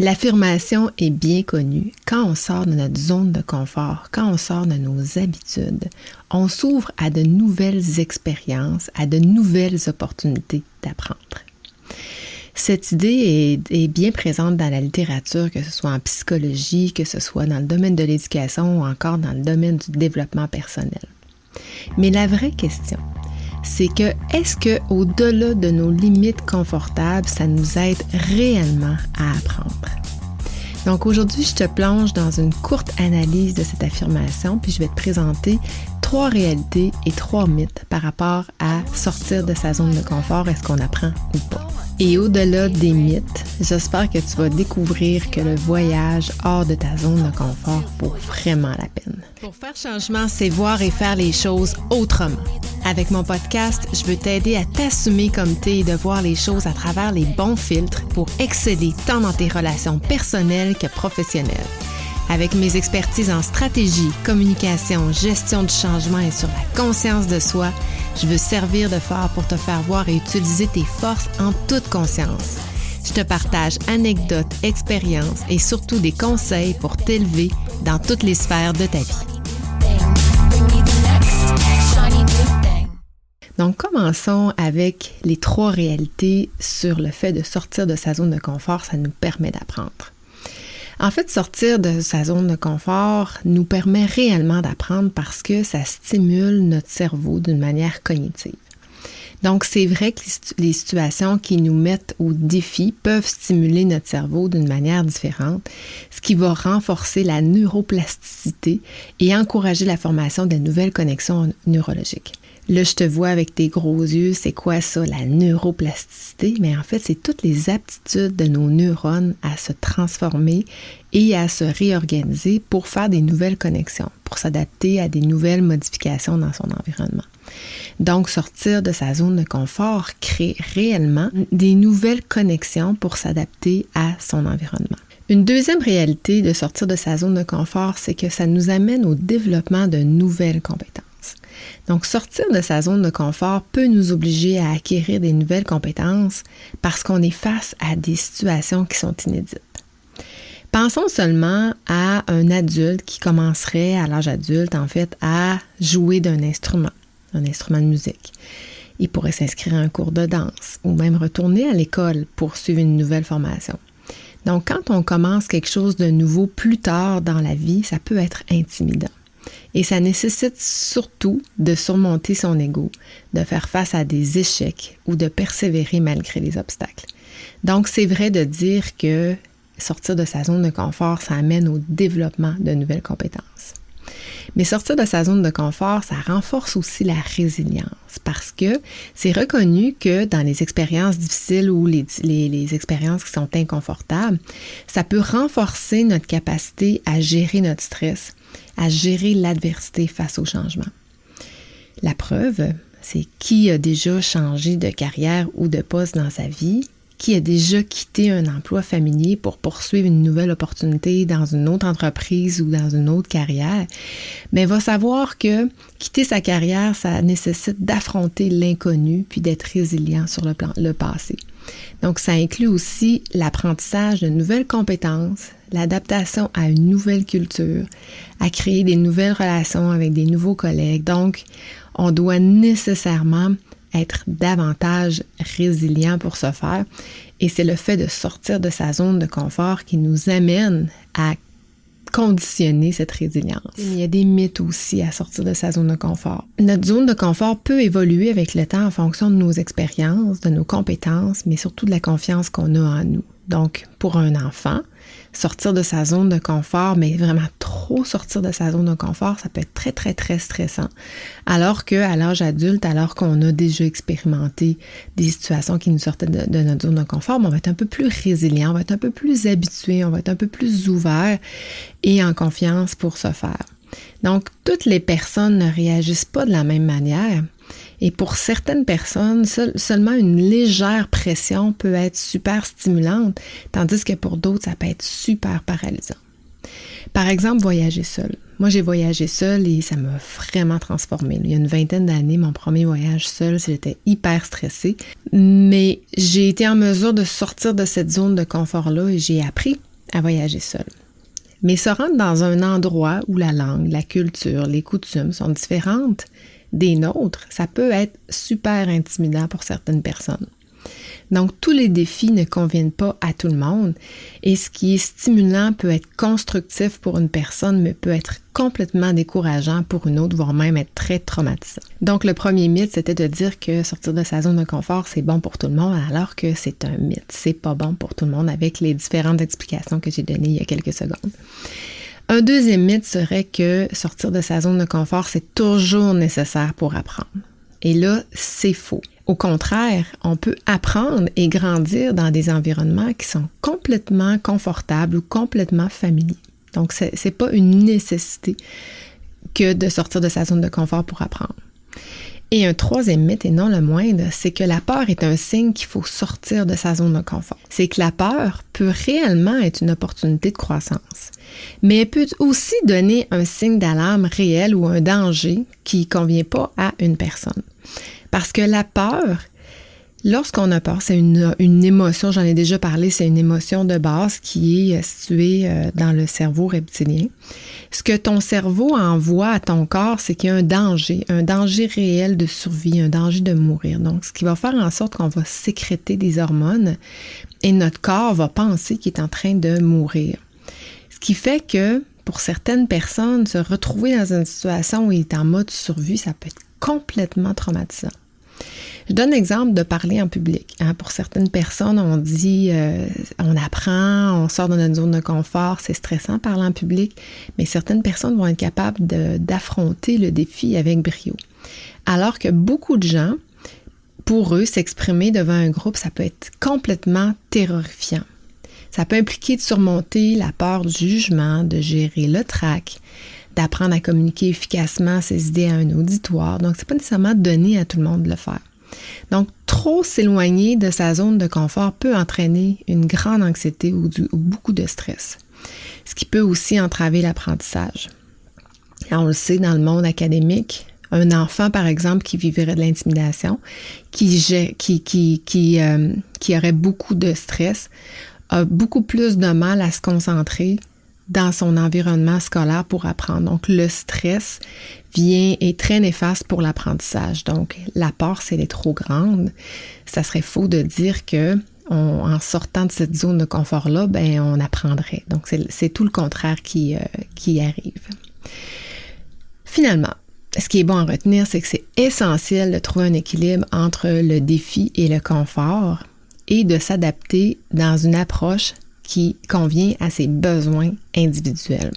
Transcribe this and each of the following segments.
L'affirmation est bien connue. Quand on sort de notre zone de confort, quand on sort de nos habitudes, on s'ouvre à de nouvelles expériences, à de nouvelles opportunités d'apprendre. Cette idée est, bien présente dans la littérature, que ce soit en psychologie, que ce soit dans le domaine de l'éducation ou encore dans le domaine du développement personnel. Mais la vraie question, c'est que est-ce que au-delà de nos limites confortables, ça nous aide réellement à apprendre? Donc aujourd'hui, je te plonge dans une courte analyse de cette affirmation, puis je vais te présenter trois réalités et trois mythes par rapport à sortir de sa zone de confort, est-ce qu'on apprend ou pas? Et au-delà des mythes, j'espère que tu vas découvrir que le voyage hors de ta zone de confort vaut vraiment la peine. Pour faire changement, c'est voir et faire les choses autrement. Avec mon podcast, je veux t'aider à t'assumer comme t'es et de voir les choses à travers les bons filtres pour exceller tant dans tes relations personnelles que professionnelles. Avec mes expertises en stratégie, communication, gestion du changement et sur la conscience de soi, je veux servir de phare pour te faire voir et utiliser tes forces en toute conscience. Je te partage anecdotes, expériences et surtout des conseils pour t'élever dans toutes les sphères de ta vie. Donc, commençons avec les trois réalités sur le fait de sortir de sa zone de confort, ça nous permet d'apprendre. En fait, sortir de sa zone de confort nous permet réellement d'apprendre parce que ça stimule notre cerveau d'une manière cognitive. Donc, c'est vrai que les situations qui nous mettent au défi peuvent stimuler notre cerveau d'une manière différente, ce qui va renforcer la neuroplasticité et encourager la formation de nouvelles connexions neurologiques. Là, je te vois avec tes gros yeux, c'est quoi ça, la neuroplasticité? Mais en fait, c'est toutes les aptitudes de nos neurones à se transformer et à se réorganiser pour faire des nouvelles connexions, pour s'adapter à des nouvelles modifications dans son environnement. Donc, sortir de sa zone de confort crée réellement des nouvelles connexions pour s'adapter à son environnement. Une deuxième réalité de sortir de sa zone de confort, c'est que ça nous amène au développement de nouvelles compétences. Donc, sortir de sa zone de confort peut nous obliger à acquérir des nouvelles compétences parce qu'on est face à des situations qui sont inédites. Pensons seulement à un adulte qui commencerait à l'âge adulte, en fait, à jouer d'un instrument, un instrument de musique. Il pourrait s'inscrire à un cours de danse ou même retourner à l'école pour suivre une nouvelle formation. Donc, quand on commence quelque chose de nouveau plus tard dans la vie, ça peut être intimidant. Et ça nécessite surtout de surmonter son ego, de faire face à des échecs ou de persévérer malgré les obstacles. Donc, c'est vrai de dire que sortir de sa zone de confort, ça amène au développement de nouvelles compétences. Mais sortir de sa zone de confort, ça renforce aussi la résilience parce que c'est reconnu que dans les expériences difficiles ou les, les, expériences qui sont inconfortables, ça peut renforcer notre capacité à gérer notre stress, à gérer l'adversité face au changement. La preuve, c'est qui a déjà changé de carrière ou de poste dans sa vie, qui a déjà quitté un emploi familier pour poursuivre une nouvelle opportunité dans une autre entreprise ou dans une autre carrière, mais va savoir que quitter sa carrière, ça nécessite d'affronter l'inconnu puis d'être résilient sur le plan le passé. Donc ça inclut aussi l'apprentissage de nouvelles compétences, l'adaptation à une nouvelle culture, à créer des nouvelles relations avec des nouveaux collègues. Donc, on doit nécessairement être davantage résilient pour ce faire. Et c'est le fait de sortir de sa zone de confort qui nous amène à conditionner cette résilience. Il y a des mythes aussi à sortir de sa zone de confort. Notre zone de confort peut évoluer avec le temps en fonction de nos expériences, de nos compétences, mais surtout de la confiance qu'on a en nous. Donc, pour un enfant, sortir de sa zone de confort, mais vraiment trop sortir de sa zone de confort, ça peut être très, très, très stressant. Alors qu'à l'âge adulte, alors qu'on a déjà expérimenté des situations qui nous sortaient de, notre zone de confort, on va être un peu plus résilient, on va être un peu plus habitué, on va être un peu plus ouvert et en confiance pour ce faire. Donc, toutes les personnes ne réagissent pas de la même manière. Et pour certaines personnes, seulement une légère pression peut être super stimulante, tandis que pour d'autres, ça peut être super paralysant. Par exemple, voyager seul. Moi, j'ai voyagé seul et ça m'a vraiment transformé. Il y a une vingtaine d'années, mon premier voyage seul, j'étais hyper stressée. Mais j'ai été en mesure de sortir de cette zone de confort-là et j'ai appris à voyager seul. Mais se rendre dans un endroit où la langue, la culture, les coutumes sont différentes des nôtres, ça peut être super intimidant pour certaines personnes. Donc, tous les défis ne conviennent pas à tout le monde et ce qui est stimulant peut être constructif pour une personne, mais peut être complètement décourageant pour une autre, voire même être très traumatisant. Donc, le premier mythe, c'était de dire que sortir de sa zone de confort, c'est bon pour tout le monde, alors que c'est un mythe. C'est pas bon pour tout le monde avec les différentes explications que j'ai données il y a quelques secondes. Un deuxième mythe serait que sortir de sa zone de confort, c'est toujours nécessaire pour apprendre. Et là, c'est faux. Au contraire, on peut apprendre et grandir dans des environnements qui sont complètement confortables ou complètement familiers. Donc, ce n'est pas une nécessité que de sortir de sa zone de confort pour apprendre. Et un troisième mythe, et non le moindre, c'est que la peur est un signe qu'il faut sortir de sa zone de confort. C'est que la peur peut réellement être une opportunité de croissance, mais elle peut aussi donner un signe d'alarme réel ou un danger qui ne convient pas à une personne. Parce que la peur, lorsqu'on a peur, c'est une, émotion, j'en ai déjà parlé, c'est une émotion de base qui est euh, située euh, dans le cerveau reptilien. Ce que ton cerveau envoie à ton corps, c'est qu'il y a un danger, un danger réel de survie, un danger de mourir. Donc, ce qui va faire en sorte qu'on va sécréter des hormones et notre corps va penser qu'il est en train de mourir. Ce qui fait que pour certaines personnes, se retrouver dans une situation où il est en mode survie, ça peut être complètement traumatisant. Je donne l'exemple de parler en public. Hein. Pour certaines personnes, on dit, euh, on apprend, on sort de notre zone de confort, c'est stressant parler en public, mais certaines personnes vont être capables d'affronter le défi avec brio. Alors que beaucoup de gens, pour eux, s'exprimer devant un groupe, ça peut être complètement terrorifiant. Ça peut impliquer de surmonter la peur du jugement, de gérer le trac, d'apprendre à communiquer efficacement ses idées à un auditoire. Donc, c'est pas nécessairement donné à tout le monde de le faire. Donc, trop s'éloigner de sa zone de confort peut entraîner une grande anxiété ou, beaucoup de stress, ce qui peut aussi entraver l'apprendissage. On le sait dans le monde académique, un enfant, par exemple, qui vivrait de l'intimidation, qui, euh, qui aurait beaucoup de stress, a beaucoup plus de mal à se concentrer dans son environnement scolaire pour apprendre. Donc, le stress vient est très néfaste pour l'apprentissage. Donc, la peur, si elle est trop grande, ça serait faux de dire que en sortant de cette zone de confort-là, ben, on apprendrait. Donc, c'est tout le contraire qui, euh, qui arrive. Finalement, ce qui est bon à retenir, c'est que c'est essentiel de trouver un équilibre entre le défi et le confort et de s'adapter dans une approche qui convient à ses besoins individuels.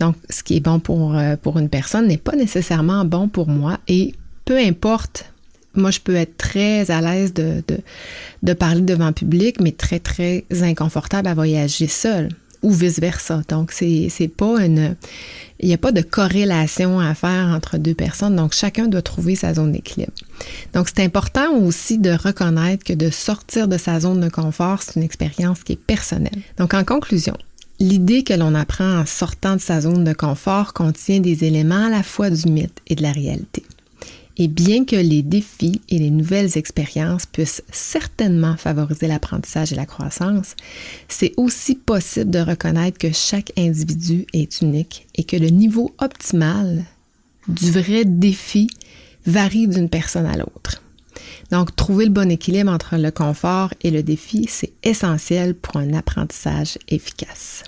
Donc, ce qui est bon pour, euh, pour une personne n'est pas nécessairement bon pour moi et peu importe, moi je peux être très à l'aise de, de, de parler devant le public, mais très, très inconfortable à voyager seul vice-versa. Donc, c'est, c'est pas une. Il n'y a pas de corrélation à faire entre deux personnes. Donc, chacun doit trouver sa zone d'équilibre. Donc, c'est important aussi de reconnaître que de sortir de sa zone de confort, c'est une expérience qui est personnelle. Donc, en conclusion, L'idée que l'on apprend en sortant de sa zone de confort contient des éléments à la fois du mythe et de la réalité. Et bien que les défis et les nouvelles expériences puissent certainement favoriser l'apprentissage et la croissance, c'est aussi possible de reconnaître que chaque individu est unique et que le niveau optimal du vrai défi varie d'une personne à l'autre. Donc, trouver le bon équilibre entre le confort et le défi, c'est essentiel pour un apprentissage efficace.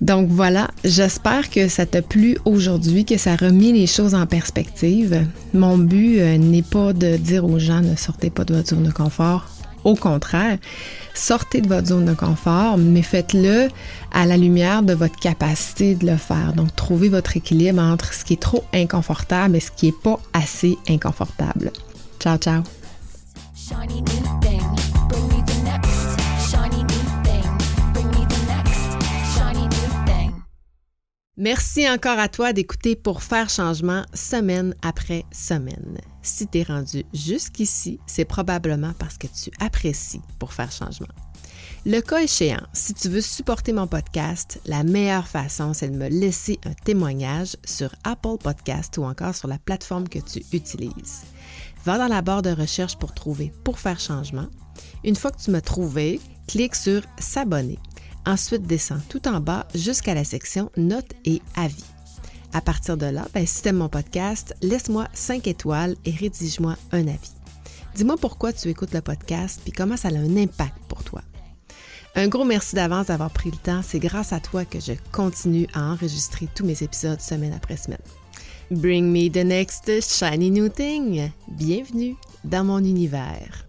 Donc voilà, j'espère que ça t'a plu aujourd'hui, que ça a remis les choses en perspective. Mon but euh, n'est pas de dire aux gens ne sortez pas de votre zone de confort. Au contraire, sortez de votre zone de confort, mais faites-le à la lumière de votre capacité de le faire. Donc, trouvez votre équilibre entre ce qui est trop inconfortable et ce qui n'est pas assez inconfortable. Ciao, ciao. Merci encore à toi d'écouter pour faire changement semaine après semaine. Si tu es rendu jusqu'ici, c'est probablement parce que tu apprécies pour faire changement. Le cas échéant, si tu veux supporter mon podcast, la meilleure façon, c'est de me laisser un témoignage sur Apple Podcast ou encore sur la plateforme que tu utilises. Va dans la barre de recherche pour trouver Pour faire changement. Une fois que tu m'as trouvé, clique sur S'abonner Ensuite, descends tout en bas jusqu'à la section Notes et avis. À partir de là, ben, si tu mon podcast, laisse-moi 5 étoiles et rédige-moi un avis. Dis-moi pourquoi tu écoutes le podcast puis comment ça a un impact pour toi. Un gros merci d'avance d'avoir pris le temps. C'est grâce à toi que je continue à enregistrer tous mes épisodes semaine après semaine. Bring me the next shiny new thing. Bienvenue dans mon univers.